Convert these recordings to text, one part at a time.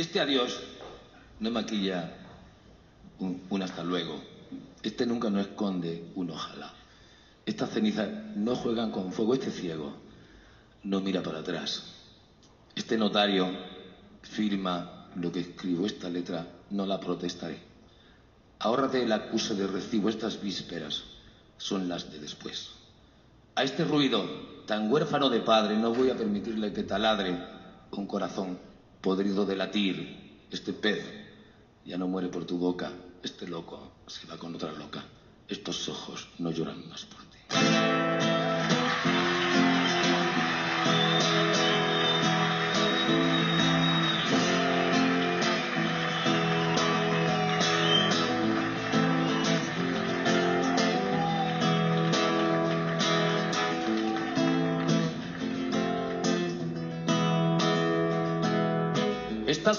Este adiós no maquilla un, hasta luego. Este nunca no esconde un ojalá. Estas cenizas no juegan con fuego. Este ciego no mira para atrás. Este notario firma lo que escribo. Esta letra no la protestaré. Ahórrate el acuse de recibo. Estas vísperas son las de después. A este ruido tan huérfano de padre no voy a permitirle que taladre un corazón podrido de latir. Este pez ya no muere por tu boca. Este loco se va con otra loca. Estos ojos no lloran más por ti.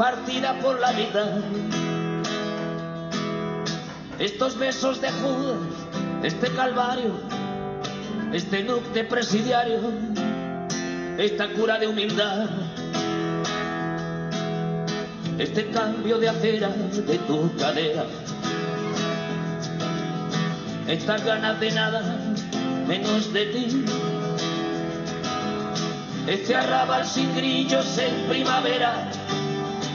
partida por la mitad. Estos besos de Judas, este calvario, este nuc presidiario, esta cura de humildad, este cambio de acera de tu cadera, estas ganas de nada menos de ti. Este arrabal sin grillos en primavera,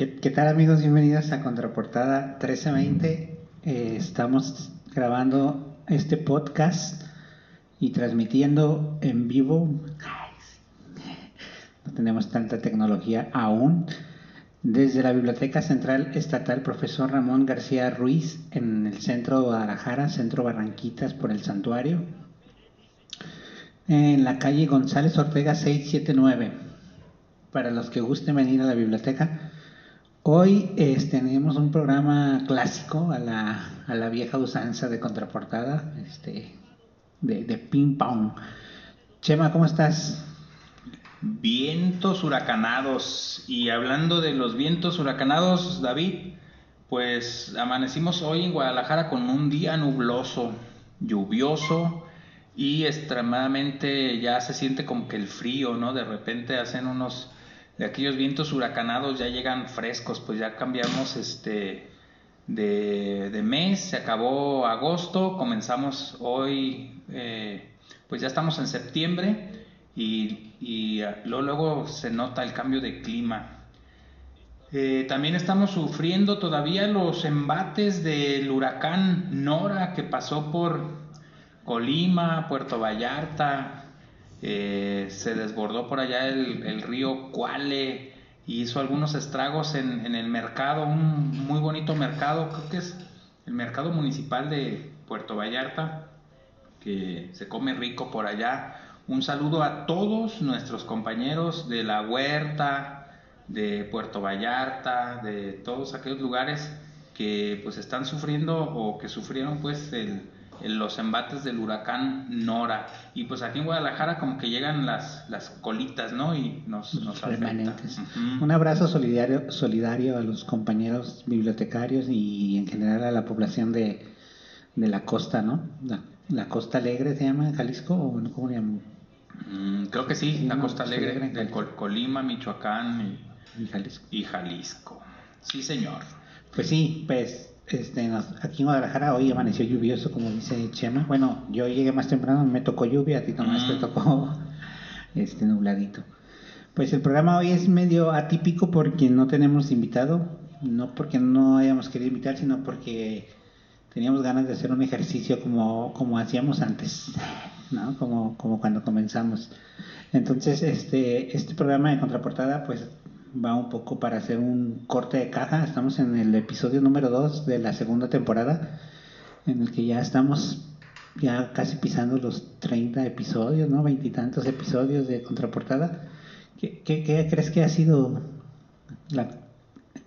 ¿Qué, tal amigos? Bienvenidos a Contraportada 1320. Eh, estamos grabando este podcast y transmitiendo en vivo. No tenemos tanta tecnología aún. Desde la Biblioteca Central Estatal Profesor Ramón García Ruiz en el centro de Guadalajara, centro Barranquitas por el santuario. En la calle González Ortega 679. Para los que gusten venir a la biblioteca, Hoy este, tenemos un programa clásico a la, a la, vieja usanza de contraportada, este, de, de ping pong. Chema, ¿cómo estás? Vientos huracanados. Y hablando de los vientos huracanados, David, pues amanecimos hoy en Guadalajara con un día nubloso, lluvioso y extremadamente ya se siente como que el frío, ¿no? De repente hacen unos de aquellos vientos huracanados ya llegan frescos, pues ya cambiamos este de, de mes, se acabó agosto, comenzamos hoy, eh, pues ya estamos en septiembre y, luego, luego, se nota el cambio de clima. Eh, también estamos sufriendo todavía los embates del huracán Nora que pasó por Colima, Puerto Vallarta, eh, se desbordó por allá el, río Cuale y hizo algunos estragos en, en, el mercado, un muy bonito mercado, creo que es el mercado municipal de Puerto Vallarta, que se come rico por allá. Un saludo a todos nuestros compañeros de la huerta, de Puerto Vallarta, de todos aquellos lugares que pues están sufriendo o que sufrieron pues el, los embates del huracán Nora. Y pues aquí en Guadalajara como que llegan las, las colitas, ¿no? Y nos, nos permanentes. Uh -huh. Un abrazo solidario, solidario a los compañeros bibliotecarios y en general a la población de, de la costa, ¿no? La, la Costa Alegre se llama Jalisco o cómo le llaman? Mm, creo que sí, Sí, la no, Costa Alegre, Alegre, de Col- Colima, Michoacán En Jalisco. y, y Jalisco. Sí, señor. Pues sí, pues este, nos- aquí en Guadalajara hoy amaneció lluvioso, como dice Chema. Bueno, yo llegué más temprano, me tocó lluvia, a ti nomás te Mm. tocó este nubladito. Pues el programa hoy es medio atípico porque no tenemos invitado, no porque no hayamos querido invitar, sino porque teníamos ganas de hacer un ejercicio como, como hacíamos antes, ¿no? Como, como cuando comenzamos. Entonces, este, este programa de contraportada, pues va un poco para hacer un corte de caja. Estamos en el episodio número 2 de la segunda temporada, en el que ya estamos ya casi pisando los 30 episodios, ¿no? Veintitantos episodios de contraportada. ¿Qué, qué, crees que ha sido la...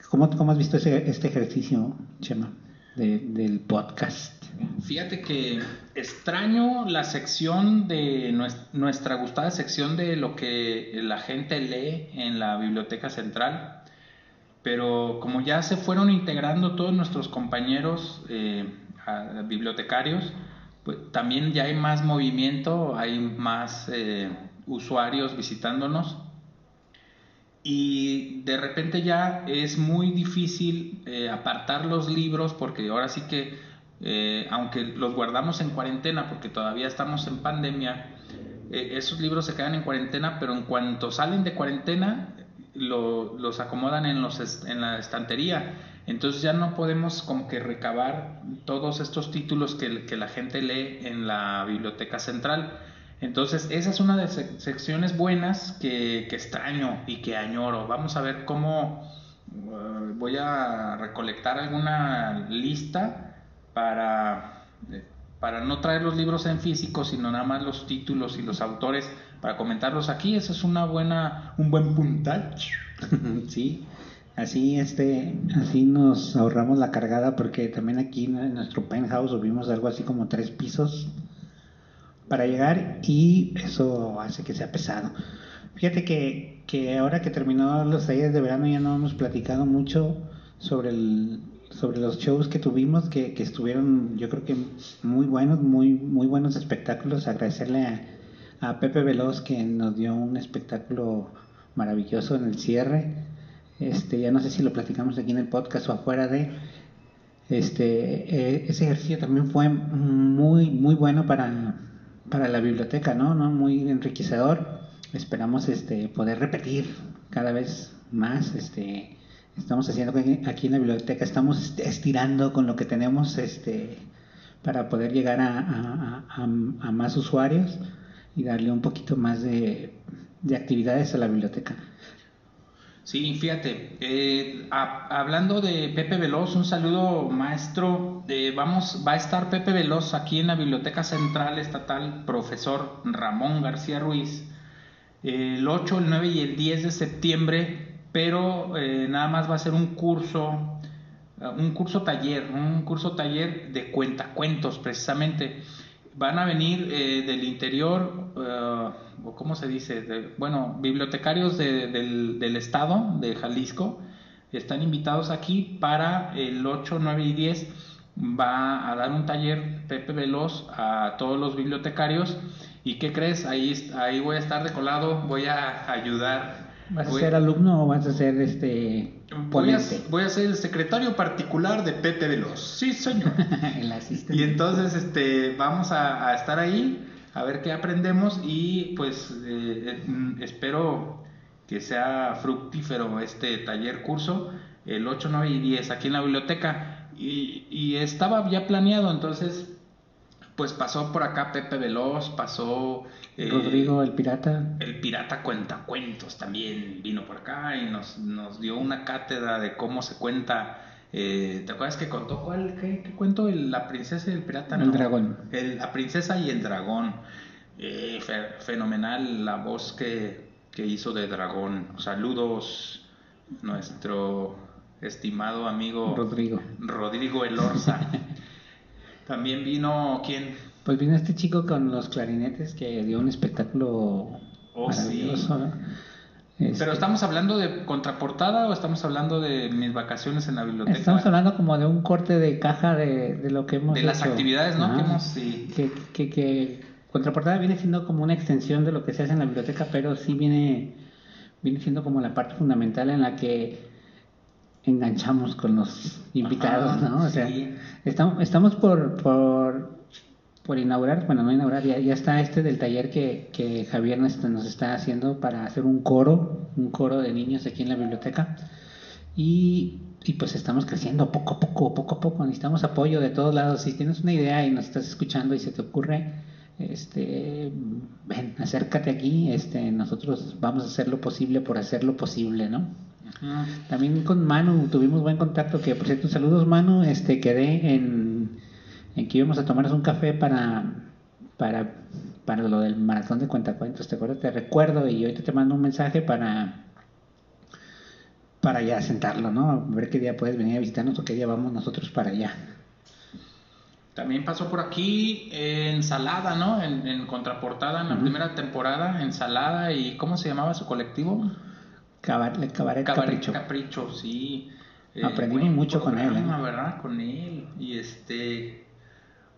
¿Cómo, cómo has visto ese, este ejercicio, Chema, de- del podcast? Fíjate que extraño la sección de nues- nuestra gustada sección de lo que la gente lee en la biblioteca central, pero como ya se fueron integrando todos nuestros compañeros eh, bibliotecarios, pues también ya hay más movimiento, hay más eh, usuarios visitándonos. Y de repente ya es muy difícil eh, apartar los libros porque ahora sí que eh, aunque los guardamos en cuarentena porque todavía estamos en pandemia eh, esos libros se quedan en cuarentena pero en cuanto salen de cuarentena lo- los acomodan en, los en la estantería entonces ya no podemos como que recabar todos estos títulos que, que la gente lee en la biblioteca central entonces, esa es una de las sec- secciones buenas que, que extraño y que añoro. Vamos a ver cómo eh, voy a recolectar alguna lista para, eh, para no traer los libros en físico, sino nada más los títulos y los autores para comentarlos aquí. Ese es una buena, un buen puntal. sí, así este, así nos ahorramos la cargada porque también aquí en nuestro penthouse subimos algo así como tres pisos para llegar y eso hace que sea pesado. Fíjate que, que ahora que terminó los talleres de verano ya no hemos platicado mucho sobre el sobre los shows que tuvimos que, que estuvieron yo creo que muy buenos muy muy buenos espectáculos. Agradecerle a, Pepe Veloz que nos dio un espectáculo maravilloso en el cierre. Este ya no sé si lo platicamos aquí en el podcast o afuera de este eh, ese ejercicio también fue muy muy bueno para para la biblioteca no no muy enriquecedor. Esperamos este poder repetir cada vez más este estamos haciendo aquí en la biblioteca estamos estirando con lo que tenemos este para poder llegar a, a- a- más usuarios y darle un poquito más de, de actividades a la biblioteca Sí, fíjate, eh, hablando de Pepe Veloz, un saludo maestro. Eh, vamos, va a estar Pepe Veloz aquí en la Biblioteca Central Estatal, profesor Ramón García Ruiz, el 8, el 9 y el 10 de septiembre, pero eh, nada más va a ser un curso, eh, un curso taller, un curso taller de cuentacuentos precisamente. Van a venir eh, del interior, o ¿cómo se dice? Bueno, bibliotecarios de- del, del estado de Jalisco están invitados aquí para el 8, 9 y 10. Va a dar un taller Pepe Veloz a todos los bibliotecarios. ¿Y qué crees? Ahí, ahí voy a estar de colado, voy a ayudar. ¿Vas a ser alumno o vas a ser este Voy a, voy a ser el secretario particular de Pepe Veloz. Sí, señor. El asistente. y entonces este, vamos a, a estar ahí, a ver qué aprendemos y pues eh, eh, mm, espero que sea fructífero este taller curso el 8, 9 y 10 aquí en la biblioteca. Y, y estaba ya planeado, entonces pues pasó por acá Pepe Veloz, pasó... eh, Rodrigo el pirata. el pirata cuentacuentos también vino por acá y nos, nos dio una cátedra de cómo se cuenta. eh, ¿Te acuerdas que contó cuál? ¿Qué, qué cuento? El- la princesa y el pirata. El dragón. El- la princesa y el dragón. Eh, fe- fenomenal la voz que, que hizo de dragón. Saludos, nuestro estimado amigo Rodrigo. Rodrigo Elorza. También vino, ¿quién? Pues vino este chico con los clarinetes que dio un espectáculo Oh, maravilloso. ¿no? Este, Pero estamos hablando de contraportada o estamos hablando de mis vacaciones en la biblioteca. Estamos hablando como de un corte de caja de, de lo que hemos de las actividades, ¿no? Que hemos sí. que, que, que contraportada viene siendo como una extensión de lo que se hace en la biblioteca, pero sí viene, viene siendo como la parte fundamental en la que enganchamos con los invitados, Ajá, ¿no? O sea, sí. estamos, estamos por, por, por inaugurar, bueno, no inaugurar, ya, ya está este del taller que, que Javier nos, nos está haciendo para hacer un coro, un coro de niños aquí en la biblioteca. Y, y pues estamos creciendo poco a poco, poco a poco. Necesitamos apoyo de todos lados. Si tienes una idea y nos estás escuchando y se te ocurre, este, ven, acércate aquí. Este, nosotros vamos a hacer lo posible por hacer lo posible, ¿no? Ujú. También con Manu tuvimos buen contacto. Que por cierto, saludos Manu. Este, quedé en, en que íbamos a tomarnos un café para, para, para lo del maratón de cuentacuentos. ¿Te acuerdas? Te recuerdo y ahorita te mando un mensaje para para ya sentarlo, ¿no? A ver qué día puedes venir a visitarnos o qué día vamos nosotros para allá. También pasó por aquí eh, Ensalada, ¿no? En, en contraportada en la primera temporada, Ensalada y ¿cómo se llamaba su colectivo? Cabaret, cabaret Cabaret Capricho. Capricho, sí. Aprendimos mucho con él, programa, ¿eh? ¿verdad? Con él. Y este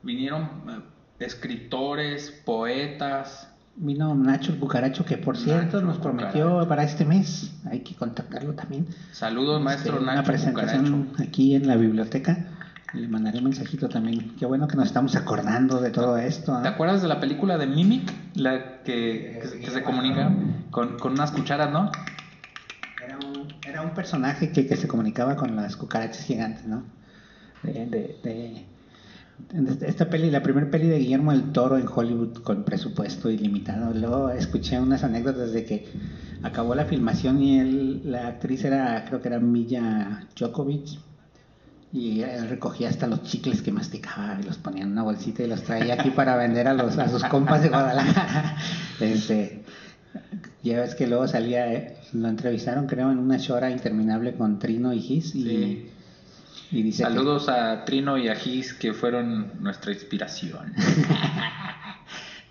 vinieron eh, escritores, poetas. Vino Nacho el Cucaracho, que por cierto Nacho nos prometió Cucaracho. para este mes. Hay que contactarlo también. Saludos, maestro Este, Una Nacho presentación Cucaracho. aquí en la biblioteca. Le mandaré un mensajito también. Qué bueno que nos estamos acordando de todo esto. ¿ah? ¿Te acuerdas de la película de Mimic? La que, que, se- que se comunica con, con unas cucharas, ¿no? Era un, personaje que, que se comunicaba con las cucarachas gigantes, ¿no? De esta peli, la primera peli de Guillermo el Toro en Hollywood con presupuesto ilimitado. Luego escuché unas anécdotas de que acabó la filmación y él, la actriz era, creo que era Milla Djokovic, y él recogía hasta los chicles que masticaba y los ponía en una bolsita y los traía aquí para vender a los a sus compas de Guadalajara. Este, ya ves que luego salía, eh, lo entrevistaron creo en una shora interminable con Trino y Gis y, Sí. y dice que- Saludos a Trino y a Gis que fueron nuestra inspiración.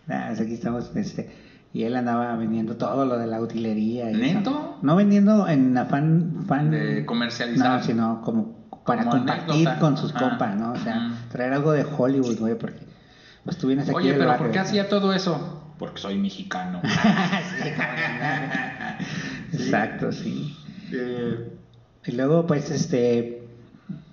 Ah, pues aquí estamos, este, y él andaba vendiendo todo lo de la utilería. y ¿Neto? eso. No vendiendo en afán fan De comercializar. No, sino como para Como compartir anécdota. con sus Ah, compas, ¿no? O sea, traer algo de Hollywood, güey, porque pues tú vienes aquí Oye, pero barrio. ¿por qué hacía todo eso? Porque soy mexicano. Sí, Exacto, sí. Eh, Y luego, pues, este,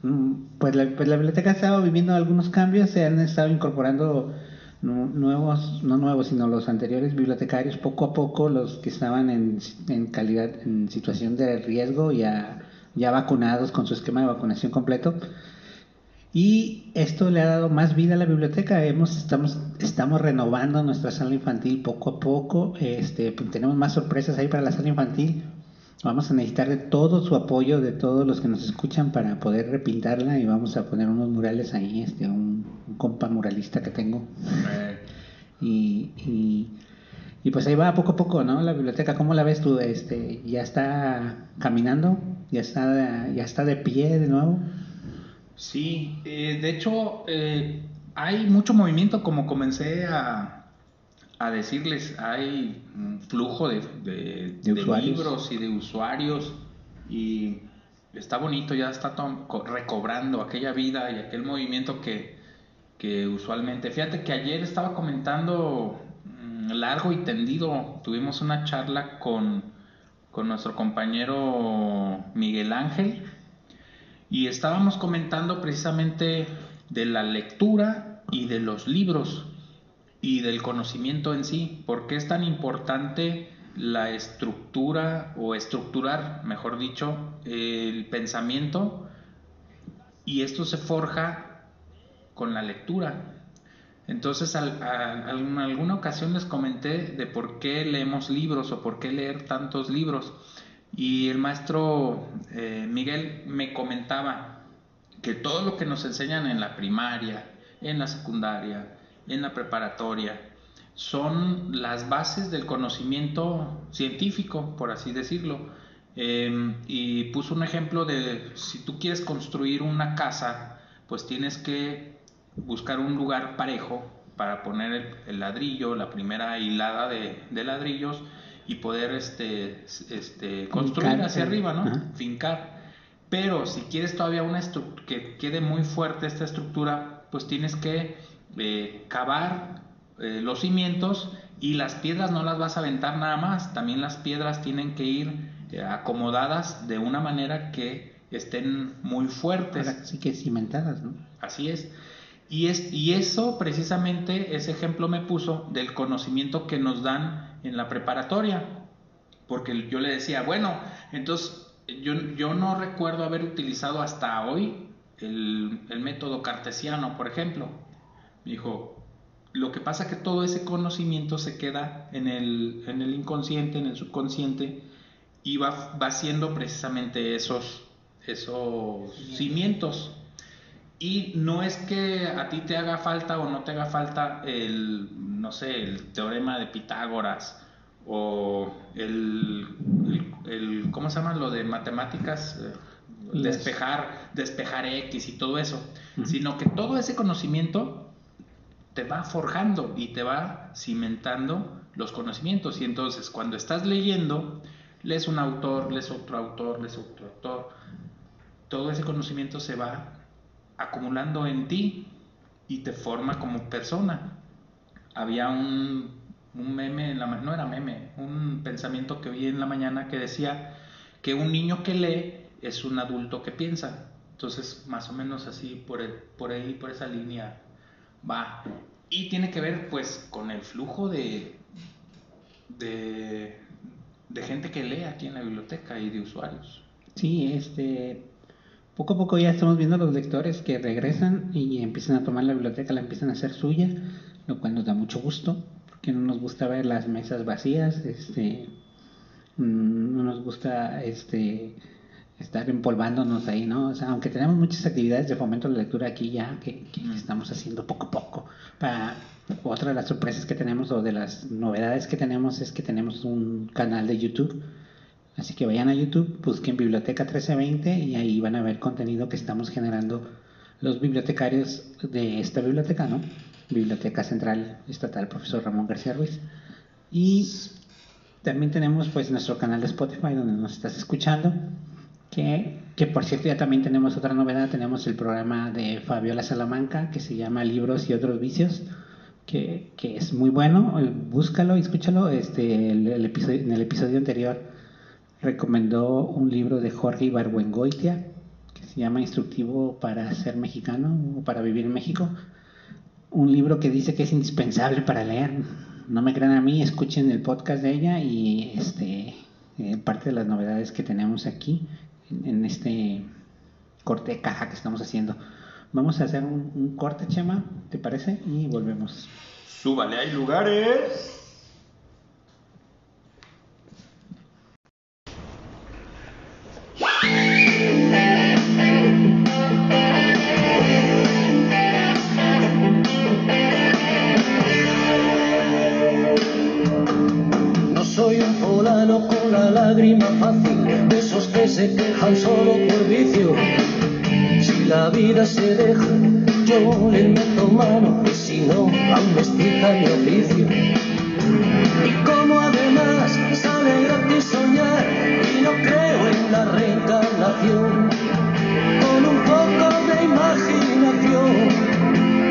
mm, pues la, pues la biblioteca ha estado viviendo algunos cambios, se han estado incorporando nu- nuevos, no nuevos, sino los anteriores bibliotecarios, poco a poco, los que estaban en, en calidad, en situación de riesgo, ya, ya vacunados con su esquema de vacunación completo. Y esto le ha dado más vida a la biblioteca. Hemos, estamos, estamos renovando nuestra sala infantil poco a poco. Este, pues, tenemos más sorpresas ahí para la sala infantil. Vamos a necesitar de todo su apoyo, de todos los que nos escuchan para poder repintarla y vamos a poner unos murales ahí, este, un, un compa muralista que tengo. Y, y, y pues ahí va poco a poco, ¿no? La biblioteca, ¿cómo la ves tú? Este, ¿Ya está caminando? ¿Ya está, ya está de pie de nuevo? Sí, eh, de hecho eh, hay mucho movimiento, como comencé a, a decirles, hay un flujo de, de- De libros y de usuarios y está bonito, ya está recobrando aquella vida y aquel movimiento que, que usualmente. Fíjate que ayer estaba comentando mm, largo y tendido, tuvimos una charla con, con nuestro compañero Miguel Ángel y estábamos comentando precisamente de la lectura y de los libros y del conocimiento en sí. ¿Por qué es tan importante la estructura o estructurar, mejor dicho, el pensamiento? Y esto se forja con la lectura. Entonces, al- en alguna ocasión les comenté de por qué leemos libros o por qué leer tantos libros. Y el maestro eh, Miguel me comentaba que todo lo que nos enseñan en la primaria, en la secundaria, en la preparatoria, son las bases del conocimiento científico, por así decirlo. Eh, y puso un ejemplo de si tú quieres construir una casa, pues tienes que buscar un lugar parejo para poner el, ladrillo, la primera hilada de ladrillos, y poder este, este, construir Fincar, hacia arriba, ¿no? Ajá. Fincar. Pero si quieres todavía una que quede muy fuerte esta estructura, pues tienes que eh, cavar eh, los cimientos y las piedras no las vas a aventar nada más. También las piedras tienen que ir eh, acomodadas de una manera que estén muy fuertes. Ahora sí que cimentadas, ¿no? Así es. Y, es. y eso precisamente, ese ejemplo me puso del conocimiento que nos dan en la preparatoria. Porque yo le decía, bueno, entonces yo, yo no recuerdo haber utilizado hasta hoy el, el método cartesiano, por ejemplo. Me dijo, lo que pasa que todo ese conocimiento se queda en el, en el inconsciente, en el subconsciente, y va, va haciendo precisamente esos, esos cimientos. Y no es que a ti te haga falta o no te haga falta el, no sé, el teorema de Pitágoras o el, el, el- ¿cómo se llama? Lo de matemáticas, eh, despejar, despejar X y todo eso, sino que todo ese conocimiento te va forjando y te va cimentando los conocimientos. Y entonces cuando estás leyendo, lees un autor, lees otro autor, lees otro autor, todo ese conocimiento se va acumulando en ti y te forma como persona. Había un, un meme, en la, no era meme, un pensamiento que vi en la mañana que decía que un niño que lee es un adulto que piensa. Entonces, más o menos así, por, el- por ahí, por esa línea va. Y tiene que ver pues con el flujo de, de, de gente que lee aquí en la biblioteca y de usuarios. Sí, este, poco a poco ya estamos viendo los lectores que regresan y empiezan a tomar la biblioteca, la empiezan a hacer suya, lo cual nos da mucho gusto, porque no nos gusta ver las mesas vacías, este, mm, no nos gusta, este, estar empolvándonos ahí, ¿no? O sea, aunque tenemos muchas actividades de fomento de la lectura aquí ya, que, que Mm. estamos haciendo poco a poco. Para, otra de las sorpresas que tenemos o de las novedades que tenemos es que tenemos un canal de YouTube. Así que vayan a YouTube, busquen Biblioteca 1320 y ahí van a ver contenido que estamos generando los bibliotecarios de esta biblioteca, ¿no? Biblioteca Central Estatal Profesor Ramón García Ruiz. Y también tenemos pues nuestro canal de Spotify donde nos estás escuchando. Que, que por cierto ya también tenemos otra novedad, tenemos el programa de Fabiola Salamanca que se llama Libros y otros vicios, que, que es muy bueno, búscalo escúchalo. Este, el, el episodio, en el episodio anterior recomendó un libro de Jorge Ibargüengoitia que se llama Instructivo para ser mexicano o para vivir en México. Un libro que dice que es indispensable para leer. No me crean a mí, escuchen el podcast de ella y este eh, parte de las novedades que tenemos aquí en, este corte de caja que estamos haciendo. Vamos a hacer un, un corte, Chema, ¿te parece? Y volvemos. Súbale, hay lugares. No soy un fulano con la lágrima fácil, de esos que se quejan solo por vicio. Si la vida se deja, yo le meto mano, y si no, aún mestiza mi oficio. Y como además sale gratis soñar, y no creo en la reencarnación, con un poco de imaginación.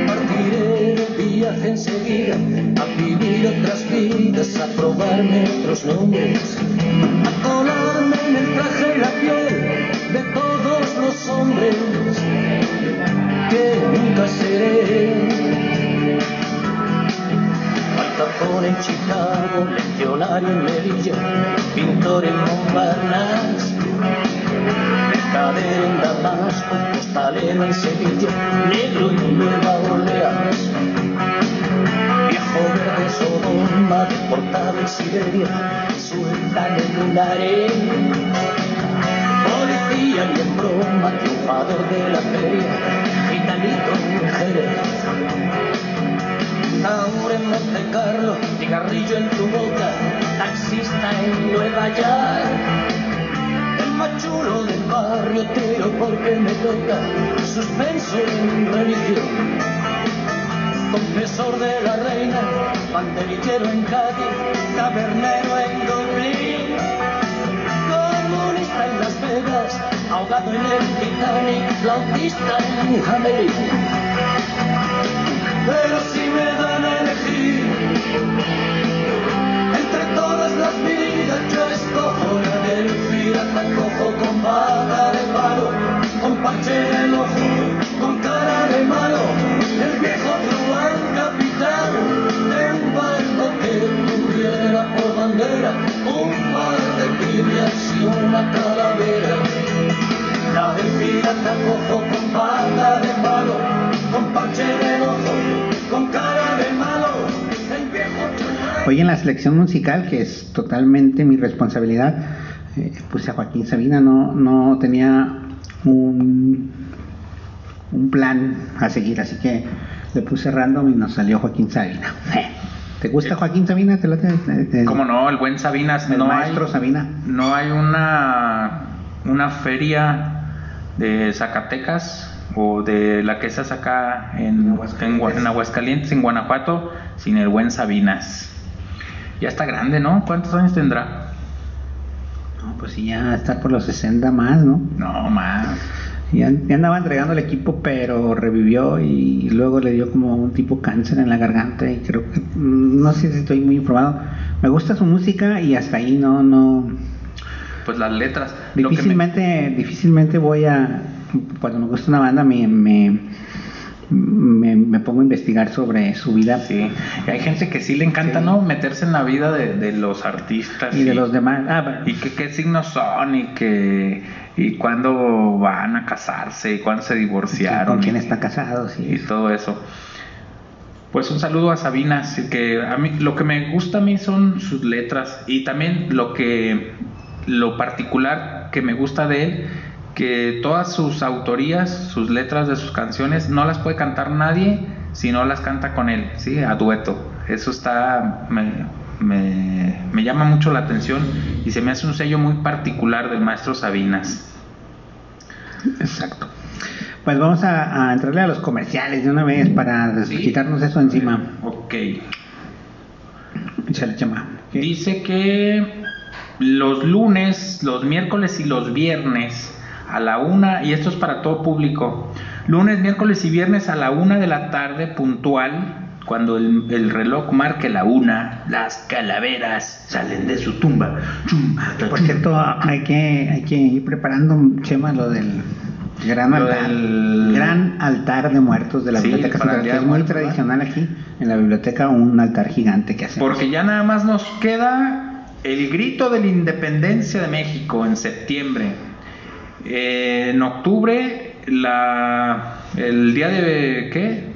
Partiré de viaje enseguida a vivir otras vidas, a probarme otros nombres, a colarme en el traje y la piel en Sevilla, negro en Nueva Orleans, viejo verde Sodoma, deportado en Siberia, sultán en un harén, policía y en broma, triunfador de la feria, gitanito en Jerez. Ahora en Monte Carlo, cigarrillo en tu boca, taxista en Nueva York solo del barrio tiro porque me toca suspenso en religión. Confesor de la reina, banderillero en Cádiz, tabernero en Dublín, comunista en Las Vegas, ahogado en el Titanic, flautista en Jamelín. Pero si me dan a elegir entre todas las vidas la del pirata cojo con bata de palo, con parche el ojo, con cara de malo, el viejo truán capitán de un barco que tuviera por bandera un par de pibias y una calavera. La del pirata cojo con bata de palo, con parche el ojo, con cara de malo, el viejo truán. Hoy en la selección musical, que es totalmente mi responsabilidad, eh, puse a Joaquín Sabina, no, no tenía un, un plan a seguir, así que le puse random y nos salió Joaquín Sabina. ¿Te gusta Joaquín Sabina? ¿Te late? Eh, ¿Cómo no? El buen Sabinas. El no maestro hay, Sabina. No hay una, una feria de Zacatecas o de la que se acá en, en, Gua- en Aguascalientes, en Guanajuato, sin el buen Sabinas. Ya está grande, ¿no? ¿Cuántos años tendrá? No, pues sí, ya está por los 60 más, ¿no? No, más. Ya, ya andaba entregando el equipo, pero revivió y luego le dio como un tipo cáncer en la garganta y creo que, mm, no sé si estoy muy informado. Me gusta su música y hasta ahí no, no, Pues las letras. Me- difícilmente, difícilmente voy a, cuando me gusta una banda me, me, me, me pongo a investigar sobre su vida Sí, y hay gente que sí le encanta, ¿no? Meterse en la vida de, de los artistas. y de los demás. Ah, bueno, Y que qué signos son y que y cuándo van a casarse y cuándo se divorciaron. con quién y- está casado, y sí. todo eso. Pues un saludo a Sabina, así que a mí lo que me gusta a mí son sus letras y también lo que lo particular que me gusta de él que todas sus autorías, sus letras de sus canciones no las puede cantar nadie si no las canta con él, sí, a dueto. Eso está me, me, me llama mucho la atención y se me hace un sello muy particular del maestro Sabinas. Exacto. Pues vamos a, a entrarle a los comerciales de una vez para Sí. quitarnos eso encima. Ok. Échale, chama. Dice que los lunes, los miércoles y los viernes a la una, y esto es para todo público, lunes, miércoles y viernes a la una de la tarde puntual, cuando el, el reloj marque la una, las calaveras salen de su tumba. Por cierto, hay que, hay que ir preparando, Chema, lo del gran altar. del- Gran altar de muertos de la Sí, Biblioteca Central, que es muy tradicional aquí en la biblioteca, un altar gigante que hacemos. Porque ya nada más nos queda el grito de la independencia de México en septiembre. Eh, en octubre, la, el día de. ¿Qué?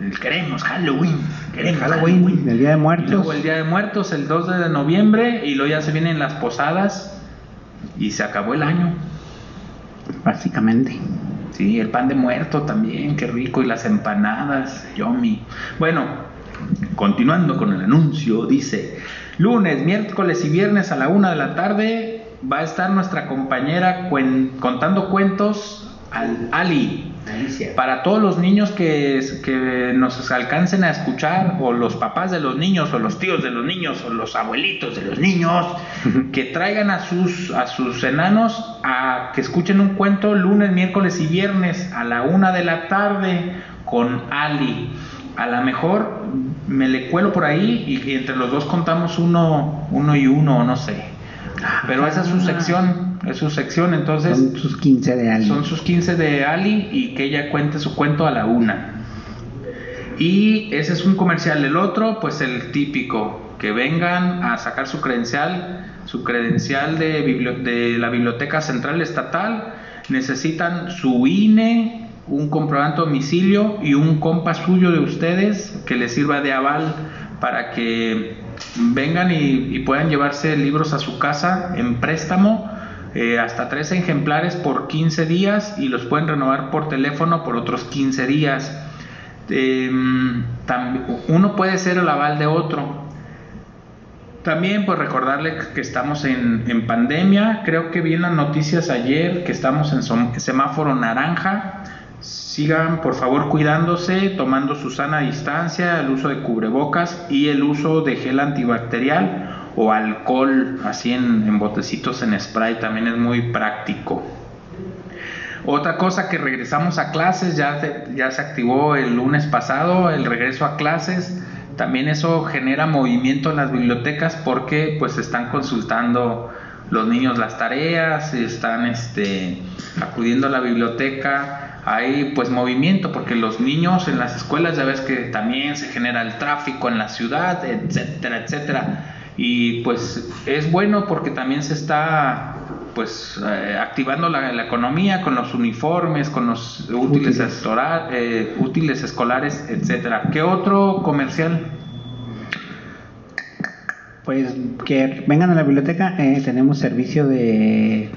El- queremos Halloween. Queremos Halloween, el Día de Y Muertos. luego el Día de Muertos, el 2 de noviembre, y luego ya se vienen las posadas. Y se acabó el año. Básicamente. Sí, el pan de muerto también, qué rico, y las empanadas, yomi. Bueno, continuando con el anuncio, dice, lunes, miércoles y viernes a la una de la tarde va a estar nuestra compañera cuen- contando cuentos al Ali. Para todos los niños que, que nos alcancen a escuchar, o los papás de los niños, o los tíos de los niños, o los abuelitos de los niños, que traigan a sus, a sus enanos a que escuchen un cuento lunes, miércoles y viernes a la una de la tarde con Ali. A lo mejor me le cuelo por ahí y, y entre los dos contamos uno, uno y uno, no sé. Pero esa es su sección, es su sección, entonces Son sus 15 de alguien. son sus 15 de Ali y que ella cuente su cuento a la una. Y ese es un comercial. El otro, pues el típico, que vengan a sacar su credencial, su credencial de, de la Biblioteca Central Estatal. Necesitan su INE, un comprobante de domicilio y un compa suyo de ustedes que les sirva de aval para que vengan y, puedan llevarse libros a su casa en préstamo eh, hasta tres ejemplares por 15 días y los pueden renovar por teléfono por otros 15 días. Em, uno puede ser el aval de otro. También pues recordarle que estamos en, en pandemia, creo que vi las noticias ayer que estamos en semáforo naranja. Sigan por favor cuidándose, tomando su sana distancia, el uso de cubrebocas y el uso de gel antibacterial o alcohol así en, botecitos en spray también es muy práctico. Otra cosa que regresamos a clases, ya, ya se activó el lunes pasado el regreso a clases. También eso genera movimiento en las bibliotecas porque pues están consultando los niños las tareas, están este, acudiendo a la biblioteca, hay pues movimiento porque los niños en las escuelas ya ves que también se genera el tráfico en la ciudad, etcétera, etcétera. Y pues es bueno porque también se está pues eh, activando la, la, economía con los uniformes, con los útiles. Eh, útiles escolares, etcétera. ¿Qué otro comercial? Pues que vengan a la biblioteca, eh, tenemos servicio de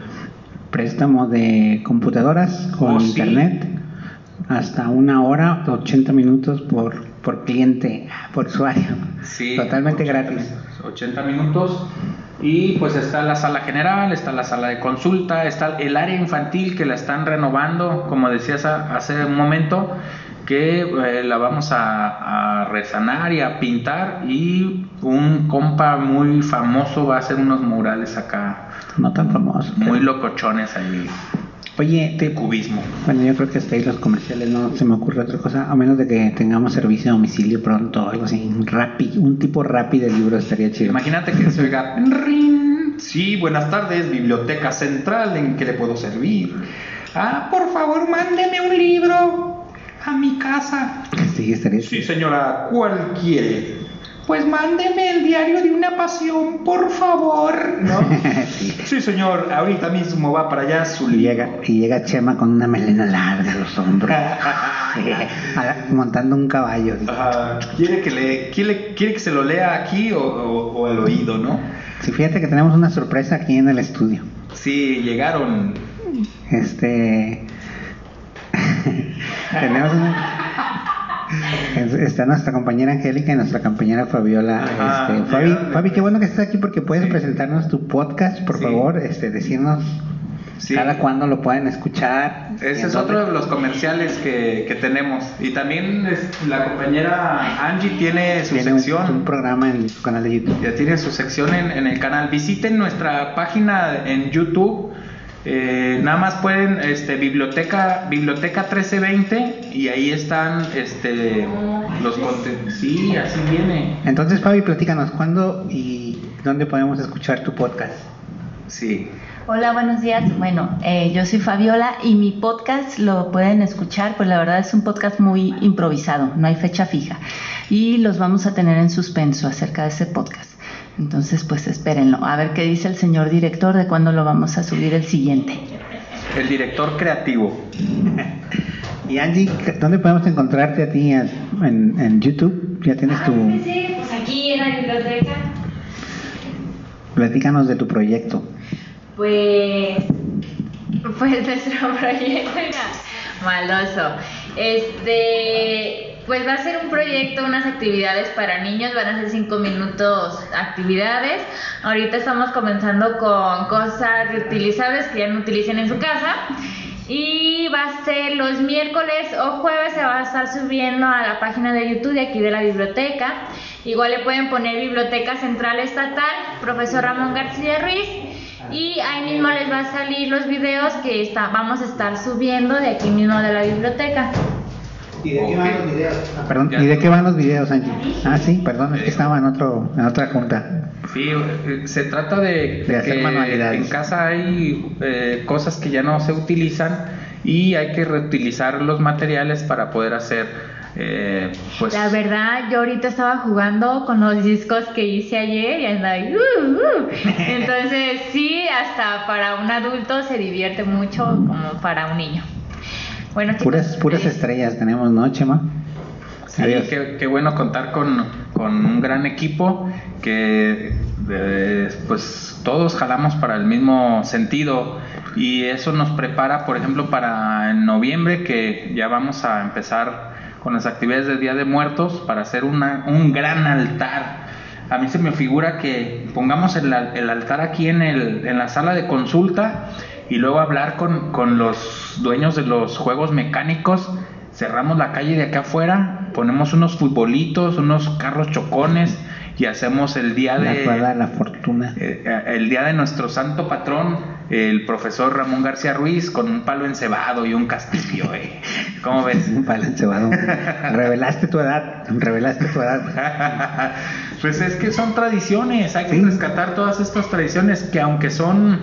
préstamo de computadoras con Oh, sí. internet hasta una hora, 80 minutos por, por cliente, por usuario. Sí, Totalmente 80 gratis. minutos, 80 minutos. Y pues está la sala general, está la sala de consulta, está el área infantil que la están renovando, como decías hace un momento, que eh, la vamos a, a resanar y a pintar y un compa muy famoso va a hacer unos murales acá, No tan famoso. muy locochones ahí, Oye, te, cubismo. bueno, yo creo que hasta ahí los comerciales no se me ocurre otra cosa, a menos de que tengamos servicio a domicilio pronto, algo así, un rapi, un tipo rapi de libro estaría chido. Imagínate que se oiga Rin. Sí, buenas tardes, Biblioteca Central, ¿en qué le puedo servir? Ah, por favor, mándeme un libro a mi casa. Sí, estaría Sí, chido. señora, ¿cuál quiere? Pues mándeme el diario de una pasión, por favor, ¿no? Sí. Sí, señor, ahorita mismo va para allá su Y llega, y llega Chema con una melena larga a los hombros, montando un caballo. Ajá, ¿Quiere que le quiere, quiere que se lo lea aquí o, o- o al oído, no? Sí, fíjate que tenemos una sorpresa aquí en el estudio. Sí, llegaron. Este. tenemos una. Es- Está nuestra compañera Angélica y nuestra compañera Fabiola. Ajá, Este, Fabi. Fabi, qué bueno que estés aquí porque puedes Sí. presentarnos tu podcast, por Sí. favor, este, decirnos Sí. cada cuándo lo pueden escuchar. Ese es otro de los comerciales que, que tenemos. Y también es- la compañera Angie tiene su Tiene un, sección. un programa en su canal de YouTube. Ya tiene su sección en, en el canal. Visiten nuestra página en YouTube. Eh, nada más pueden, este, biblioteca, biblioteca 1320 y ahí están, este, los contenidos. Sí, así viene. Entonces, Fabi, platícanos, ¿cuándo y dónde podemos escuchar tu podcast? Sí. Hola, buenos días. Bueno, eh, yo soy Fabiola y mi podcast lo pueden escuchar, pues la verdad es un podcast muy improvisado, no hay fecha fija. Y los vamos a tener en suspenso acerca de ese podcast. Entonces, pues espérenlo, a ver qué dice el señor director de cuándo lo vamos a subir el siguiente. El director creativo. Y Angie, ¿dónde podemos encontrarte a ti en, en YouTube? ¿Ya tienes tu... Ah, sí, pues aquí en la biblioteca. Platícanos de tu proyecto. Pues, pues nuestro proyecto era maldoso. Este, pues va a ser un proyecto, unas actividades para niños, van a ser cinco minutos actividades. Ahorita estamos comenzando con cosas reutilizables que ya no utilicen en su casa. Y va a ser los miércoles o jueves se va a estar subiendo a la página de YouTube de aquí de la biblioteca. Igual le pueden poner Biblioteca Central Estatal, profesor Ramón García Ruiz. Y ahí mismo les va a salir los videos que está, vamos a estar subiendo de aquí mismo de la biblioteca. ¿Y de qué van los videos? perdón. ¿y de qué van los videos, Angie? Ah, sí, perdón, es que estaba en, otro, en otra junta. Sí, eh, se trata de, De hacer que manualidades. en casa hay eh, cosas que ya no se utilizan y hay que reutilizar los materiales para poder hacer, eh, pues... La verdad, yo ahorita estaba jugando con los discos que hice ayer y andaba ahí, uh, uh. Entonces, sí, hasta para un adulto se divierte mucho como para un niño. Bueno, chicos, Puras, puras eh, estrellas tenemos, ¿no, Chema? Sí, Adiós. qué, qué bueno contar con, con un gran equipo que eh, pues todos jalamos para el mismo sentido y eso nos prepara, por ejemplo, para en noviembre que ya vamos a empezar con las actividades del Día de Muertos para hacer una, un gran altar. A mí se me figura que pongamos el, el altar aquí en, el, en la sala de consulta y luego hablar con, con los dueños de los juegos mecánicos cerramos la calle de acá afuera, ponemos unos futbolitos, unos carros chocones y hacemos el día La de de la fortuna. eh, eh, el día de nuestro santo patrón, el profesor Ramón García Ruiz, con un palo encebado y un castillo. eh. ¿Cómo ves? Un palo encebado. revelaste tu edad, revelaste tu edad. pues es que son tradiciones, hay que Sí. rescatar todas estas tradiciones que aunque son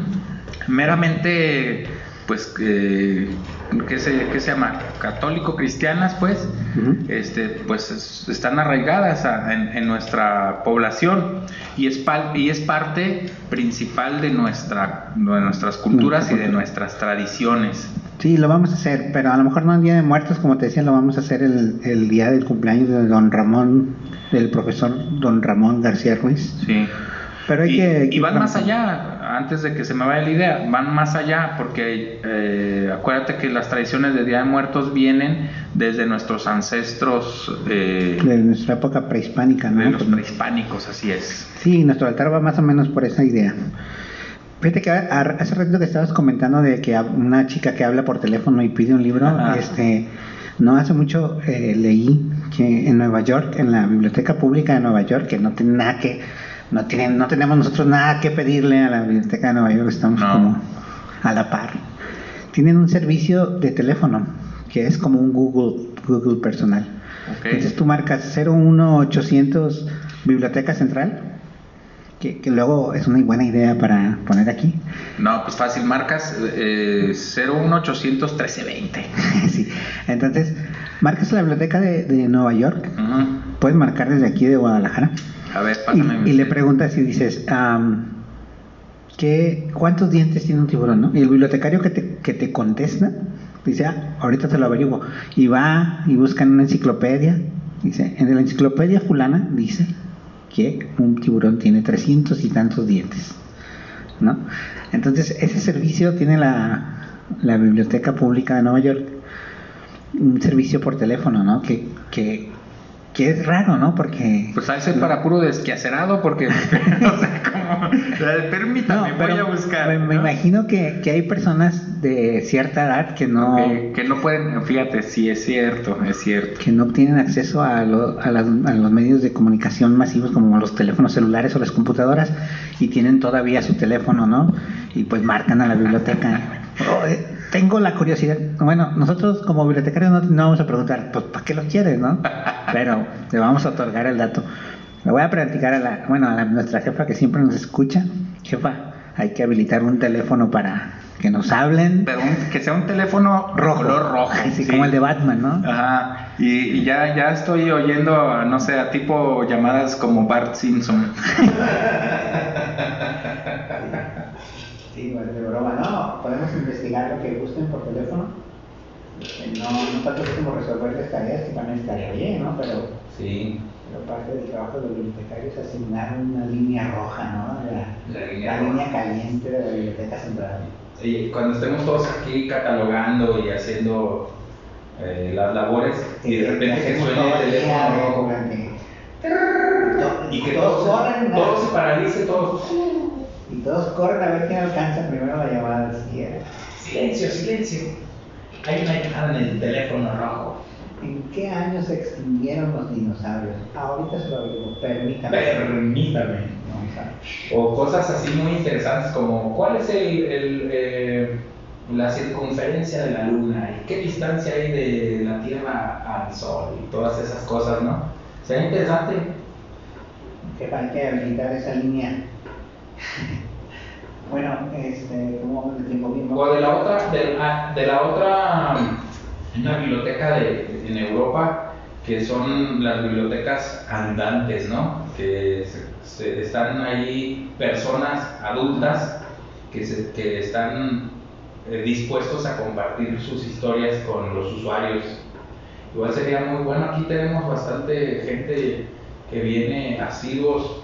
meramente, pues, eh, ¿qué, se, qué se llama? Católico-cristianas, pues, Ujú. este, pues es- están arraigadas a- en, en nuestra población y es, pal- y es parte principal de, nuestra, de nuestras culturas y de nuestras tradiciones. Sí, lo vamos a hacer, pero a lo mejor no el Día de Muertos, como te decía, lo vamos a hacer el, el día del cumpleaños de don Ramón, del profesor don Ramón García Ruiz. Sí. Pero hay y, que... y van más allá, antes de que se me vaya la idea, van más allá porque eh, acuérdate que las tradiciones de Día de Muertos vienen desde nuestros ancestros eh, De nuestra época prehispánica, ¿no? de los prehispánicos, así es. Sí, nuestro altar va más o menos por esa idea. Fíjate que hace ratito que estabas comentando de que una chica que habla por teléfono y pide un libro, Ajá. este, no hace mucho eh, leí que en Nueva York, en la biblioteca pública de Nueva York, que no tiene nada que, no tienen, no tenemos nosotros nada que pedirle a la biblioteca de Nueva York, estamos No. como a la par. Tienen un servicio de teléfono que es como un Google, Google personal. Entonces tú marcas 01800 Biblioteca Central, que, que luego es una buena idea para poner aquí. No, pues fácil, marcas eh, 01800 1320. sí. Entonces, marcas la biblioteca de, de Nueva York, puedes marcar desde aquí de Guadalajara, A ver, y, pásame mi- y le preguntas y dices, ¿qué, ¿cuántos dientes tiene un tiburón? no? Y el bibliotecario que te, que te contesta dice, ah, ahorita te lo averiguo. Y va y busca en una enciclopedia, dice, en la enciclopedia fulana dice que un tiburón tiene 300 y tantos dientes. ¿no? Entonces, ese servicio tiene la, la Biblioteca Pública de Nueva York, un servicio por teléfono, ¿no? Que, que, que es raro, ¿no? Porque... Pues de ser para puro desquiacerado porque no sé cómo. Eh, Permítame, No, voy a buscar. Me, me ¿no? imagino que, que hay personas de cierta edad que no, Que, que no pueden, fíjate, sí es cierto, es cierto. que no tienen acceso a, lo- a, las- a los medios de comunicación masivos como los teléfonos celulares o las computadoras y tienen todavía su teléfono, ¿no? Y pues marcan a la biblioteca. Tengo la curiosidad. Bueno, nosotros como bibliotecarios no, no vamos a preguntar, pues ¿para qué lo quieres, no? Pero le vamos a otorgar el dato. Le voy a platicar a la, bueno, a la- nuestra jefa que siempre nos escucha. Jefa, hay que habilitar un teléfono para que nos hablen. Pero un- que sea un teléfono rojo, color rojo. Así sí. como el de Batman, ¿no? Ajá, y, y ya, ya estoy oyendo, no sé, a tipo llamadas como Bart Simpson. Sí, bueno, de broma, no, lo que gusten por teléfono. Eh, No, no tanto es como resolverles tareas, que también estaría bien, ¿no? Pero, Sí. pero parte del trabajo del bibliotecario es asignar una línea roja, ¿no? La, La línea la roja. línea caliente de la biblioteca central. Y cuando estemos todos aquí catalogando y haciendo eh, las labores, y de repente que suene el teléfono rojo, y que todos todos, corren, ¿no? todo se paralice, todos. Y todos corren a ver quién alcanza primero la llamada. Sí, eh. Silencio, silencio. Hay una llamada en el teléfono rojo. ¿En qué año se extinguieron los dinosaurios? Ahorita se lo digo, permítame. Permítame. A- O cosas así muy interesantes como cuál es el, el, eh, la circunferencia de la luna y qué distancia hay de la Tierra al Sol y todas esas cosas, ¿no? Sería interesante. que hay que habilitar esa línea. Bueno, este, ¿cómo de tiempo bien? De la otra, ah, de la otra, una biblioteca de, en Europa que son las bibliotecas andantes, ¿no? Que se- se- están ahí personas adultas que, se- que están eh, dispuestos a compartir sus historias con los usuarios. Igual sería muy bueno, aquí tenemos bastante gente que viene asiduos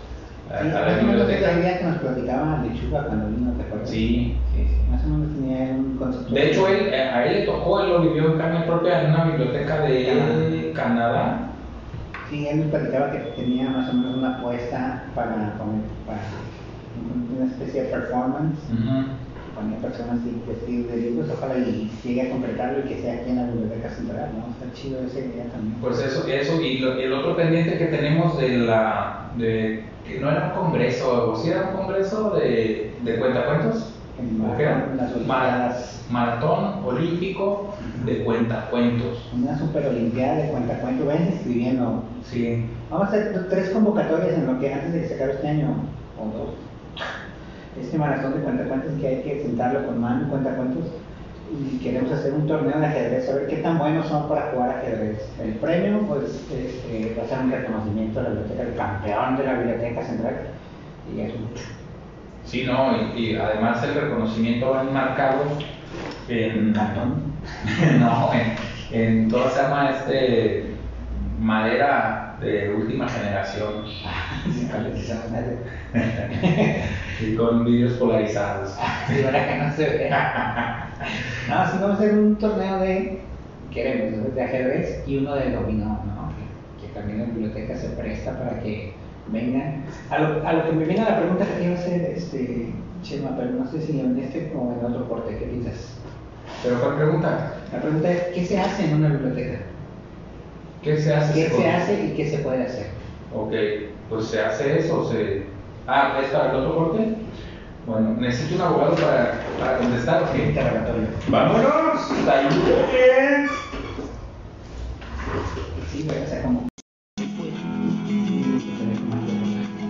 a, Sí, a la biblioteca. idea que nos platicaba Lechuga cuando vino, ¿te acuerdas? Sí, sí, sí. Más o menos tenía un concepto. De hecho, él, eh, a él le tocó, él lo vivió en carne propia en una biblioteca de Canadá. Sí, él nos platicaba que tenía más o menos una apuesta para, para una especie de performance ponía personas vestir de libros, ojalá y llegue a concretarlo y que sea aquí en la biblioteca central, ¿no? Está chido esa idea también. Pues eso, eso y lo- el otro pendiente que tenemos de la, de, no era un congreso, o si era un congreso de, de cuentacuentos, En ¿o qué era? Maratón Olímpico de Cuentacuentos. Una super olimpiada de cuentacuentos, vayan escribiendo. Sí, Vamos a hacer tres convocatorias en lo que antes de que se acabe este año, o dos. Este maratón de cuentacuentos que hay que sentarlo con mano cuentacuentos y queremos hacer un torneo de ajedrez, a ver qué tan buenos son para jugar ajedrez. El premio, pues, este, va a ser un reconocimiento a la biblioteca, el campeón de la biblioteca central, y es mucho. sí, no, y, y además el reconocimiento va enmarcado en, Cartón. no, en, en se llama este madera de última generación y con vídeos polarizados. Sí, ahora que no se ve. No, sí, vamos a hacer un torneo de, queremos, de ajedrez y uno de dominó, ¿no? Que, también la biblioteca se presta para que vengan. A lo, a lo que me viene la pregunta que a hacer, este, Chema, pero no sé si en este o en otro corte, ¿qué piensas? Pero ¿cuál pregunta? La pregunta es, ¿qué se hace en una biblioteca? ¿Qué se hace? ¿Qué con- se hace y qué se puede hacer? Ok, pues se hace eso, se... Ah, ¿es para el otro corte? Bueno, necesito un abogado para, para contestar, ¿ok? Interrogatorio. ¡Vámonos! ¡Saluden! Sí, güey, o sea, como...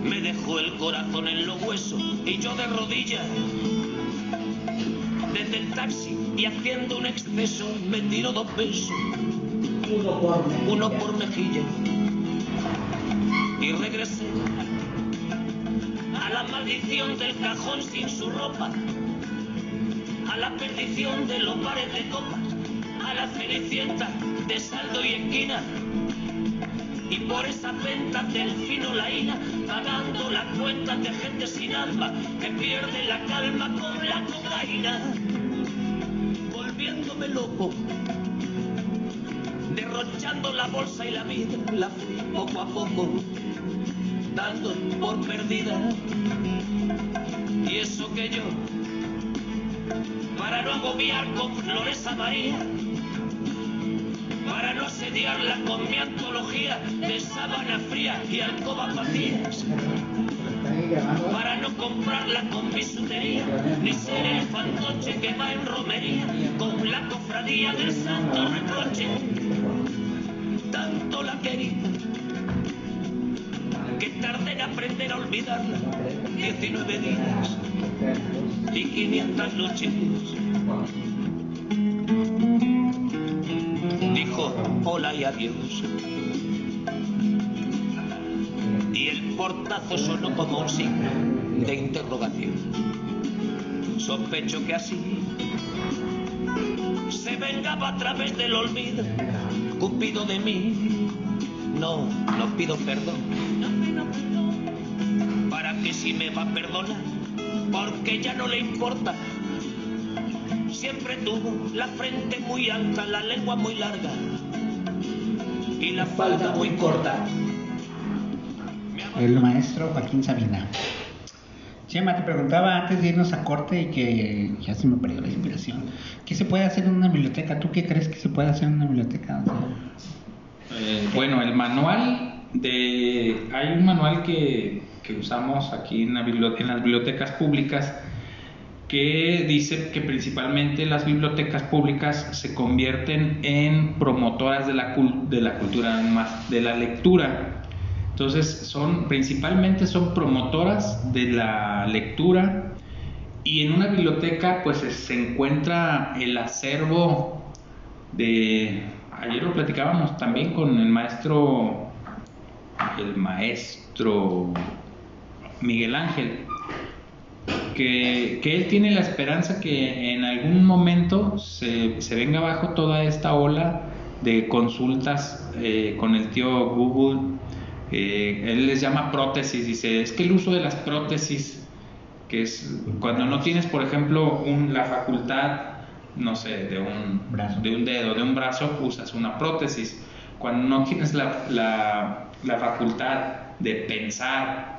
Me dejó el corazón en los huesos y yo de rodillas. Desde el taxi y haciendo un exceso me tiro dos besos, Uno por uno por mejilla. Y regresé maldición del cajón sin su ropa, a la perdición de los bares de copas, a la cenicienta de saldo y esquina. Y por esas ventas del fino laína, pagando las cuentas de gente sin alma, que pierde la calma con la cocaína, volviéndome loco, derrochando la bolsa y la vida, la fui poco a poco, dando por perdida. Que yo, para no agobiar con flores a María, para no asediarla con mi antología de sábana fría y alcobas vacías, para no comprarla con bisutería, ni ser el fantoche que va en romería con la cofradía del santo reproche. Tanto la quería que tardé en aprender a olvidarla. 19 días y 500 noches. Dijo hola y adiós. Y el portazo sonó como un signo de interrogación. Sospecho que así se vengaba a través del olvido. Cupido de mí, no, no pido perdón. Para que si me va a perdonar, porque ya no le importa. Siempre tuvo la frente muy alta, la lengua muy larga y la falda muy corta. El maestro Joaquín Sabina. Chema, te preguntaba antes de irnos a corte y que ya se me perdió la inspiración. ¿Qué se puede hacer en una biblioteca? ¿Tú qué crees que se puede hacer en una biblioteca? O sea, Eh, bueno, el manual de... Hay un manual que, que usamos aquí en, las bibliotecas públicas que dice que principalmente las bibliotecas públicas se convierten en promotoras de la, cultura, de la lectura. Entonces, son, principalmente son promotoras de la lectura y en una biblioteca pues se encuentra el acervo de ayer lo platicábamos también con el maestro el maestro Miguel Ángel que, que él tiene la esperanza que en algún momento se, se venga abajo toda esta ola de consultas eh, con el tío Google eh, él les llama prótesis dice es que el uso de las prótesis que es cuando no tienes por ejemplo un, la facultad no sé, de un, Brazo. de un dedo, de un brazo, usas una prótesis. Cuando no tienes la, la, la facultad de pensar,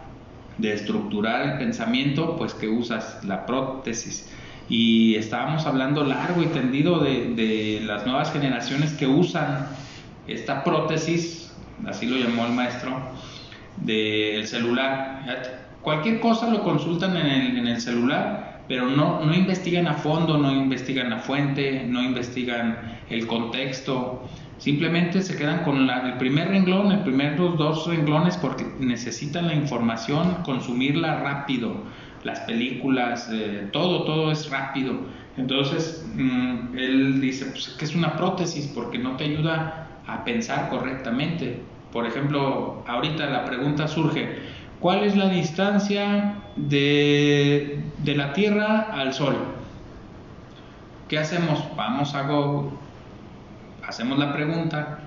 de estructurar el pensamiento, pues que usas la prótesis. y estábamos hablando largo y tendido de, de las nuevas generaciones que usan esta prótesis, así lo llamó el maestro, del celular. Cualquier cosa lo consultan en el, en el celular, pero no, no investigan a fondo, no investigan la fuente, no investigan el contexto. Simplemente se quedan con la- el primer renglón, el primer los dos renglones porque necesitan la información, consumirla rápido. Las películas, eh, todo, todo es rápido. Entonces, mm, él dice pues, que es una prótesis porque no te ayuda a pensar correctamente. Por ejemplo, ahorita la pregunta surge, ¿cuál es la distancia de, de la Tierra al Sol? ¿Qué hacemos? Vamos a Google, hacemos la pregunta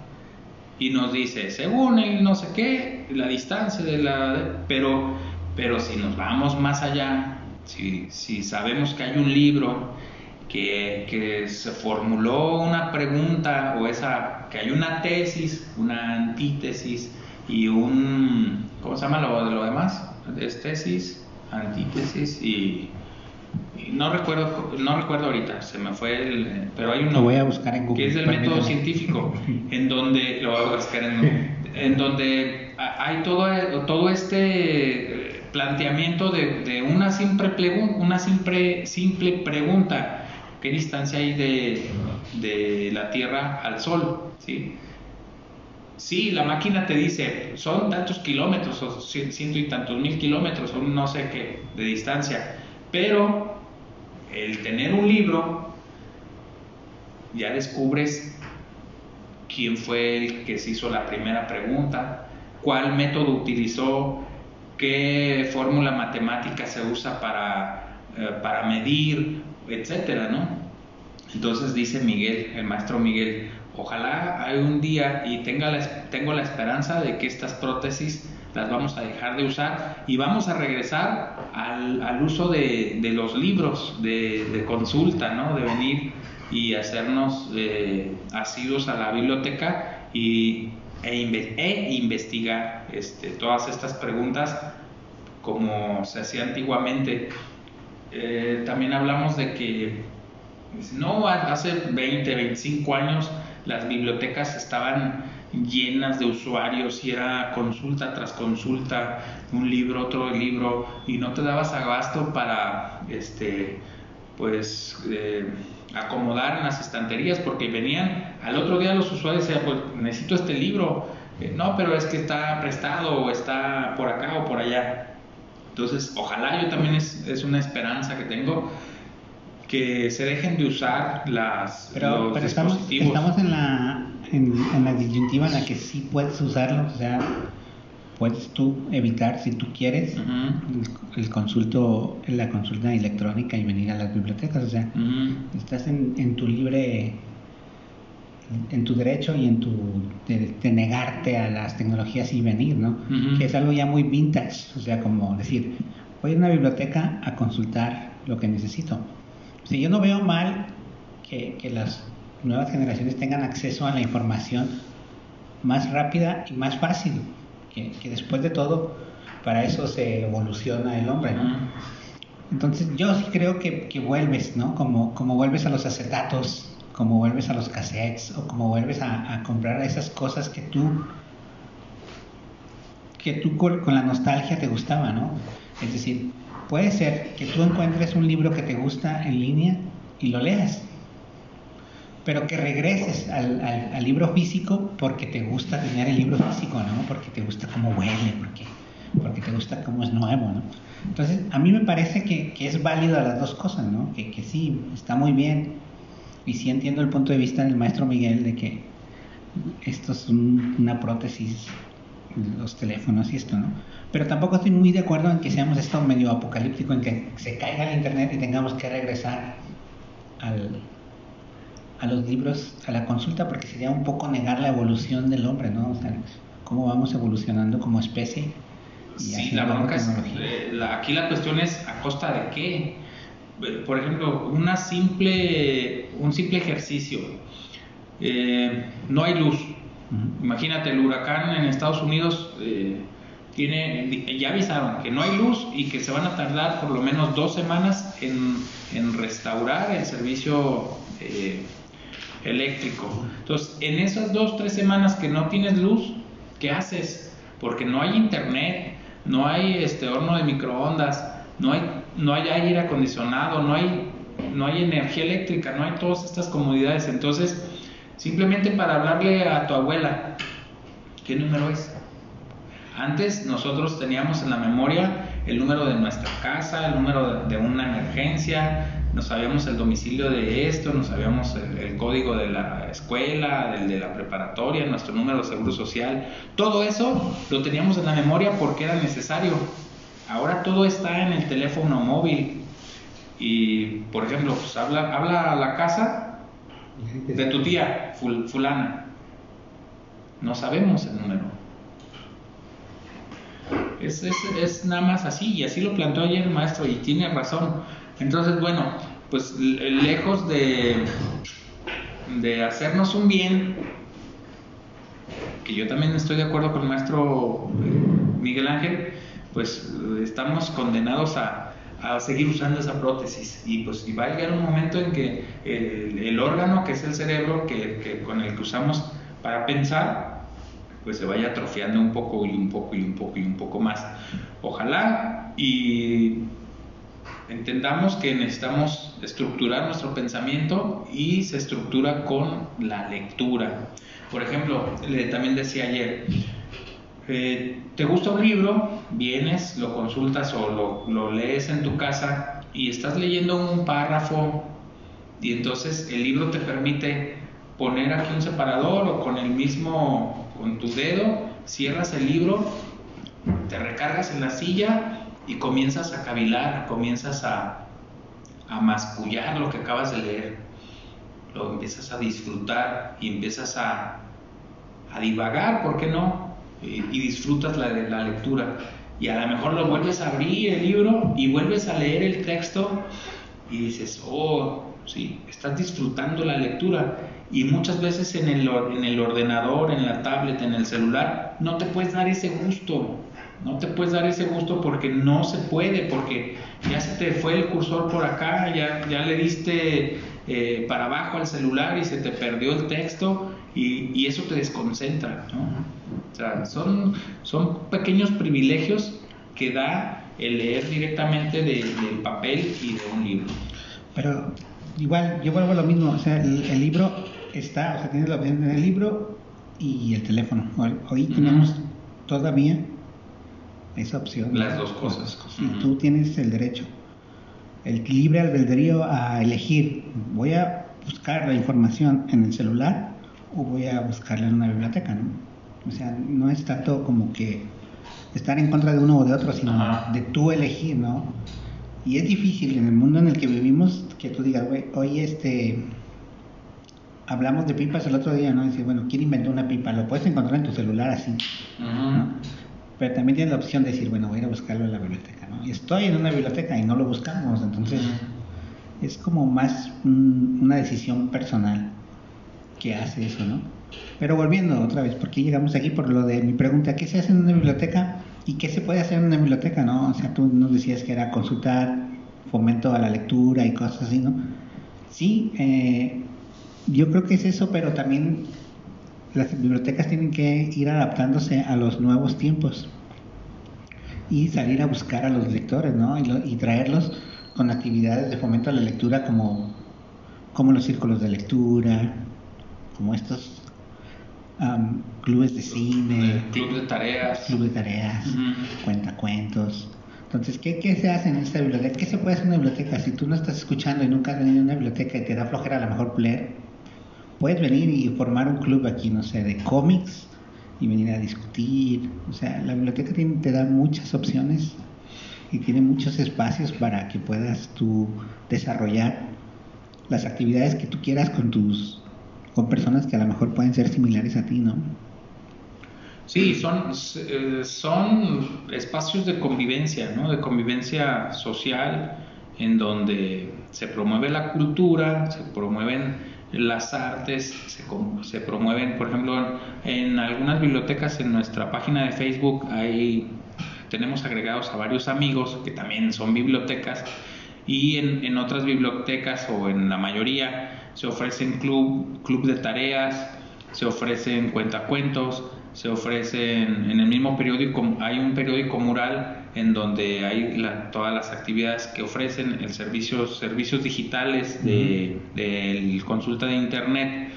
y nos dice, según el no sé qué, la distancia de la... Pero, pero si nos vamos más allá, si, si sabemos que hay un libro que, que se formuló una pregunta o esa, que hay una tesis, una antítesis y un... ¿Cómo se llama lo, lo demás? Es tesis, antítesis y... no recuerdo, no recuerdo ahorita, se me fue el, pero hay uno Lo voy a buscar en Google. que es del método científico, en donde lo voy a buscar en, en donde ha- hay todo, todo este eh, planteamiento de, de una simple pregun- una simple, simple pregunta, ¿qué distancia hay de, de la Tierra al Sol? ¿Sí? Sí, la máquina te dice, son tantos kilómetros, o cien- ciento y tantos mil kilómetros, o no sé qué, de distancia, pero el tener un libro ya descubres quién fue el que se hizo la primera pregunta, cuál método utilizó, qué fórmula matemática se usa para, eh, para medir, etcétera, ¿no? Entonces dice Miguel, el maestro Miguel, ojalá hay un día y tenga la, tengo la esperanza de que estas prótesis las vamos a dejar de usar y vamos a regresar al, al uso de, de los libros de, consulta, ¿no? De venir y hacernos eh, asiduos a la biblioteca y, e, e investigar este, todas estas preguntas como se hacía antiguamente. Eh, también hablamos de que no, hace 20, 25 años las bibliotecas estaban llenas de usuarios y era consulta tras consulta, un libro, otro libro, y no te dabas abasto para, este, pues, eh, acomodar en las estanterías, porque venían al otro día los usuarios decían, pues, necesito este libro, Eh, no, pero es que está prestado o está por acá o por allá. Entonces, ojalá yo también es una esperanza que tengo que se dejen de usar las Pero, los pero estamos, dispositivos. estamos en la, en, en la disyuntiva en la que sí puedes usarlo, o sea, puedes tú evitar, si tú quieres, el, el consulto, la consulta electrónica y venir a las bibliotecas, o sea, estás en, en tu libre, en tu derecho y en tu de, de negarte a las tecnologías y venir, ¿no? Que es algo ya muy vintage, o sea, como decir, voy a una biblioteca a consultar lo que necesito. Si yo no veo mal que, las nuevas generaciones tengan acceso a la información más rápida y más fácil, que, después de todo, para eso se evoluciona el hombre. Entonces yo sí creo que, vuelves, ¿no? Como, como vuelves a los acetatos, como vuelves a los cassettes o como vuelves a, a comprar esas cosas que tú, que tú con, con la nostalgia te gustaba, ¿no? Es decir, puede ser que tú encuentres un libro que te gusta en línea y lo leas, pero que regreses al, libro físico porque te gusta tener el libro físico, ¿no? Porque te gusta cómo huele, porque, te gusta cómo es nuevo, ¿no? Entonces, a mí me parece que, es válido las dos cosas, ¿no? Que, sí, está muy bien. Y sí entiendo el punto de vista del maestro Miguel de que esto es un- una prótesis, los teléfonos y esto, ¿no? Pero tampoco estoy muy de acuerdo en que seamos esto medio apocalíptico, en que se caiga el internet y tengamos que regresar al, a los libros, a la consulta, porque sería un poco negar la evolución del hombre, ¿no? O sea, cómo vamos evolucionando como especie. y Sí, la bronca es, eh, la- aquí la cuestión es a costa de qué. Por ejemplo, una simple, un simple ejercicio. Eh, no hay luz. Imagínate el huracán en Estados Unidos, eh, tiene, ya avisaron que no hay luz y que se van a tardar por lo menos dos semanas en, en restaurar el servicio eh, eléctrico. Entonces, en esas dos, tres semanas que no tienes luz, ¿qué haces? Porque no hay internet, no hay este horno de microondas, no hay, no hay aire acondicionado, no hay, no hay energía eléctrica, no hay todas estas comodidades. Entonces, simplemente para hablarle a tu abuela, ¿qué número es? Antes nosotros teníamos en la memoria el número de nuestra casa, el número de, una emergencia, nos sabíamos el domicilio de esto, nos sabíamos el, código de la escuela, del de la preparatoria, nuestro número de seguro social. Todo eso lo teníamos en la memoria porque era necesario. Ahora todo está en el teléfono móvil. Y, por ejemplo, pues habla, habla a la casa de tu tía, fulana. No sabemos el número es, es, nada más así, y así lo planteó ayer el maestro, y tiene razón. Entonces, bueno, pues lejos de, de hacernos un bien, que yo también estoy de acuerdo con el maestro eh, Miguel Ángel, pues estamos condenados a, a seguir usando esa prótesis y pues va a llegar un momento en que el, órgano que es el cerebro que, que, con el que usamos para pensar pues se vaya atrofiando un poco y un poco y un poco y un poco más. Ojalá y entendamos que necesitamos estructurar nuestro pensamiento y se estructura con la lectura. Por ejemplo, le, también decía ayer, eh, ¿te gusta un libro? Vienes, lo consultas o lo, lo lees en tu casa y estás leyendo un párrafo y entonces el libro te permite poner aquí un separador o con el mismo con tu dedo cierras el libro, te recargas en la silla y comienzas a cavilar, comienzas a, a mascullar lo que acabas de leer. Lo empiezas a disfrutar y empiezas a, a divagar, ¿por qué no? Y, disfrutas la, la lectura. Y a lo mejor lo vuelves a abrir el libro y vuelves a leer el texto y dices, oh, sí, estás disfrutando la lectura y muchas veces en el, en el ordenador, en la tablet, en el celular, no te puedes dar ese gusto, no te puedes dar ese gusto porque no se puede, porque ya se te fue el cursor por acá, ya, ya le diste eh, para abajo al celular y se te perdió el texto y, y eso te desconcentra. ¿no? O sea, son, son pequeños privilegios que da el leer directamente de, del papel y de un libro. Pero igual, yo vuelvo a lo mismo, o sea, el libro está, o sea, tienes la opción en el libro y el teléfono. Hoy tenemos todavía esa opción. Las dos cosas. Y tú tienes el derecho, el libre albedrío a elegir, voy a buscar la información en el celular o voy a buscarla en una biblioteca, ¿no? O sea, no es tanto como que estar en contra de uno o de otro, sino de tú elegir, ¿no? Y es difícil en el mundo en el que vivimos que tú digas, güey, hoy este hablamos de pipas el otro día, ¿no? Dice, bueno, ¿quién inventó una pipa? Lo puedes encontrar en tu celular así, Pero también tienes la opción de decir, bueno, voy a ir a buscarlo en la biblioteca, ¿no? Y estoy en una biblioteca y no lo buscamos, entonces es como más una decisión personal que hace eso, ¿no? Pero volviendo otra vez, ¿por qué llegamos aquí? Por lo de mi pregunta, ¿qué se hace en una biblioteca y qué se puede hacer en una biblioteca, no? O sea, tú nos decías que era consultar, fomento a la lectura y cosas así, ¿no? Sí, eh, yo creo que es eso, pero también las bibliotecas tienen que ir adaptándose a los nuevos tiempos y salir a buscar a los lectores, ¿no? Y, traerlos con actividades de fomento a la lectura como, como los círculos de lectura, como estos clubes de cine, club de tareas, club de tareas, cuentacuentos. Entonces, ¿qué, ¿qué, se hace en esta biblioteca? ¿Qué se puede hacer en una biblioteca? Si tú no estás escuchando y nunca has venido a una biblioteca y te da flojera a lo mejor leer, puedes venir y formar un club aquí, no sé, de cómics y venir a discutir. O sea, la biblioteca te da muchas opciones y tiene muchos espacios para que puedas tú desarrollar las actividades que tú quieras con tus con personas que a lo mejor pueden ser similares a ti, ¿no? Sí, son, eh, son espacios de convivencia, ¿no? De convivencia social en donde se promueve la cultura, se promueven las artes se, se promueven, por ejemplo, en algunas bibliotecas en nuestra página de Facebook hay, tenemos agregados a varios amigos que también son bibliotecas y en, en otras bibliotecas o en la mayoría se ofrecen club, club de tareas, se ofrecen cuentacuentos, se ofrecen en el mismo periódico, hay un periódico mural en donde hay la- todas las actividades que ofrecen, el servicio, servicios digitales de, consulta de internet.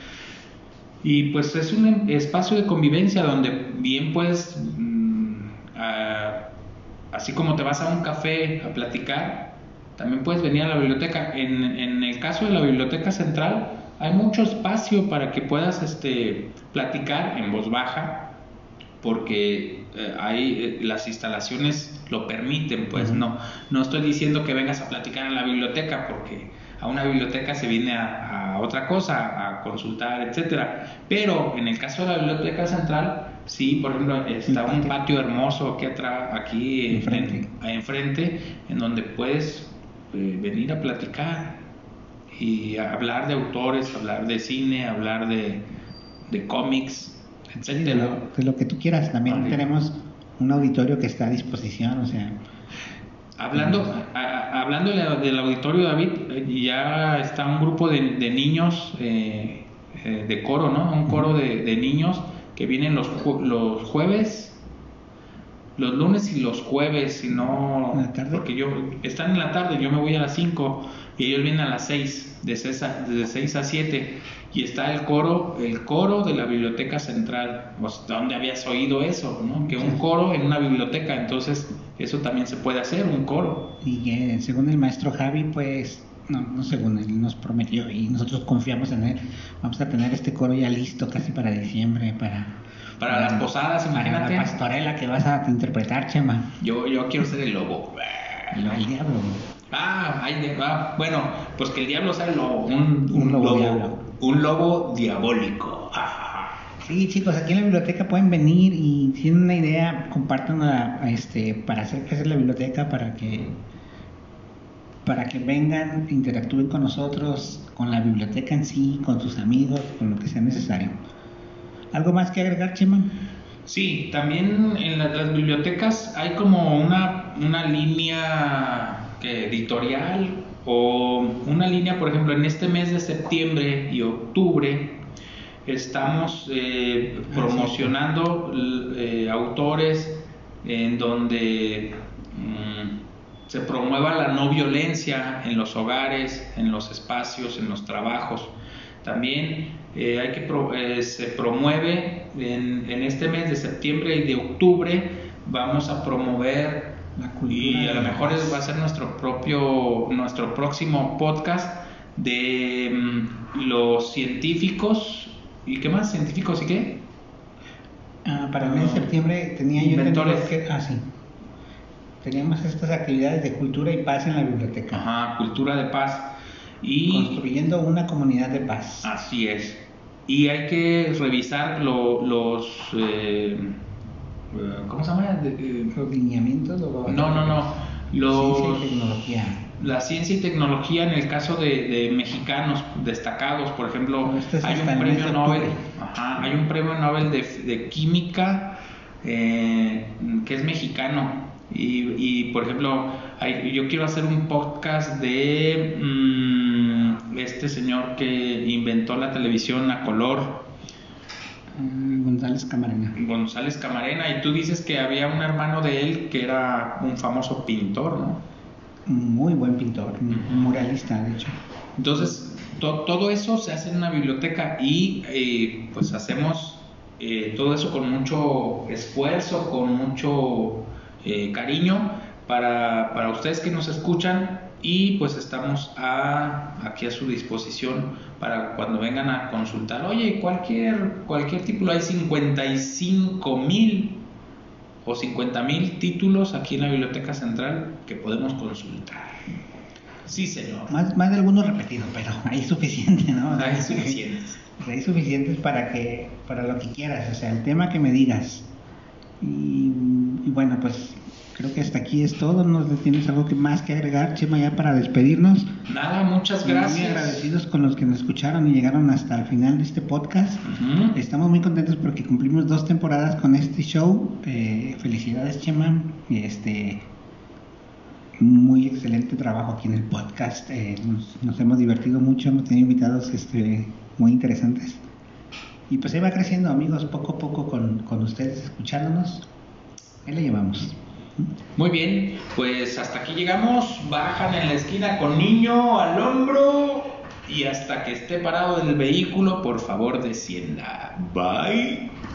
Y pues es un espacio de convivencia donde bien puedes, mm, así como te vas a un café a platicar, también puedes venir a la biblioteca. En, en el caso de la biblioteca central, hay mucho espacio para que puedas este, platicar en voz baja, porque eh, hay, eh, las instalaciones lo permiten, pues no, no estoy diciendo que vengas a platicar en la biblioteca, porque a una biblioteca se viene a, a otra cosa, a consultar, etcétera. Pero en el caso de la biblioteca central, sí, por ejemplo, está un patio hermoso aquí atrás, aquí Enfrente. en- enfrente, en donde puedes eh, venir a platicar y a hablar de autores, hablar de cine, hablar de, de cómics, Sí, de, etcétera. lo, de lo que tú quieras. También tenemos un auditorio que está a disposición, o sea, Hablando, a- a- hablando de- del auditorio, David, eh, ya está un grupo de, de niños eh, eh, de coro, ¿no? Un coro de, de niños que vienen los, los jueves, los lunes y los jueves, si no... ¿En la tarde? Porque yo, están en la tarde, yo me voy a las 5 y ellos vienen a las 6, de 6 a, de 6 a 7. Y está el coro, el coro de la biblioteca central. Pues, ¿Dónde habías oído eso? ¿no? Que un coro en una biblioteca, entonces eso también se puede hacer, un coro. y que según el maestro Javi, pues, no, no según él nos prometió y nosotros confiamos en él, vamos a tener este coro ya listo casi para diciembre, para... Para las posadas, para imagínate. la pastorela que vas a interpretar, Chema. Yo, yo quiero ser el lobo. El, el diablo. Ah, ay, de- ah, bueno, pues que el diablo sea el lobo, un, un Un lobo lobo, diablo. un lobo diabólico. Ah, Sí, chicos, aquí en la biblioteca pueden venir y si tienen una idea, compártanla este, para hacer crecer la biblioteca, para que para que vengan, interactúen con nosotros, con la biblioteca en sí, con sus amigos, con lo que sea necesario. ¿Algo más que agregar, Chema? Sí, también en la- las bibliotecas hay como una, una línea que editorial o una línea, por ejemplo, en este mes de septiembre y octubre estamos eh, promocionando l- eh, autores en donde mm, se promueva la no violencia en los hogares, en los espacios, en los trabajos. También eh, hay que pro- eh, se promueve en, en este mes de septiembre y de octubre vamos a promover La cultura. Y a lo mejor es- va a ser nuestro propio nuestro próximo podcast de mm, los científicos. Y qué más científicos y qué Ah, para el mes de septiembre tenía yo Inventores. que... Ah, sí. Teníamos estas actividades de cultura y paz en la biblioteca. Ajá, cultura de paz y Construyendo una comunidad de paz. Así es. Y hay que revisar lo- los... eh, eh, ¿Cómo se llama? De- eh, Los lineamientos. o- no, no, no. Los, Ciencia y tecnología. la ciencia y tecnología en el caso de, de mexicanos destacados, por ejemplo, Este es hay un premio Nobel, ajá, hay un premio Nobel de, de química eh, que es mexicano y, y, por ejemplo, hay- yo quiero hacer un podcast de mm, este señor que inventó la televisión a color, Ah, González Camarena. González Camarena, y tú dices que había un hermano de él que era un famoso pintor, ¿no? Muy buen pintor, muralista, de hecho. Entonces, to- todo eso se hace en una biblioteca y eh, pues hacemos eh, todo eso con mucho esfuerzo, con mucho eh, cariño para, para ustedes que nos escuchan y pues estamos a- aquí a su disposición para cuando vengan a consultar. Oye, cualquier, cualquier título, hay 55 mil o 50 mil títulos aquí en la Biblioteca Central que podemos consultar. Sí, señor. Más, más de algunos repetidos, pero es suficiente, ¿no? Hay suficientes. Hay suficientes para que para lo que quieras, o sea, el tema que me digas. Y, y bueno, pues creo que hasta aquí es todo. ¿No tienes algo que más que agregar, Chema, ya para despedirnos? Nada, muchas Muy gracias. agradecidos con los que nos escucharon y llegaron hasta el final de este podcast. Estamos muy contentos porque cumplimos dos temporadas con este show. Eh, felicidades, Chema. Y este muy excelente trabajo aquí en el podcast. Eh, nos, nos hemos divertido mucho, hemos tenido invitados este, muy interesantes. Y pues ahí va creciendo, amigos, poco a poco con, con ustedes, escuchándonos. Ahí le llevamos. Muy bien, pues hasta aquí llegamos. Bajan en la esquina con niño al hombro y hasta que esté parado en el vehículo, por favor descienda. Bye.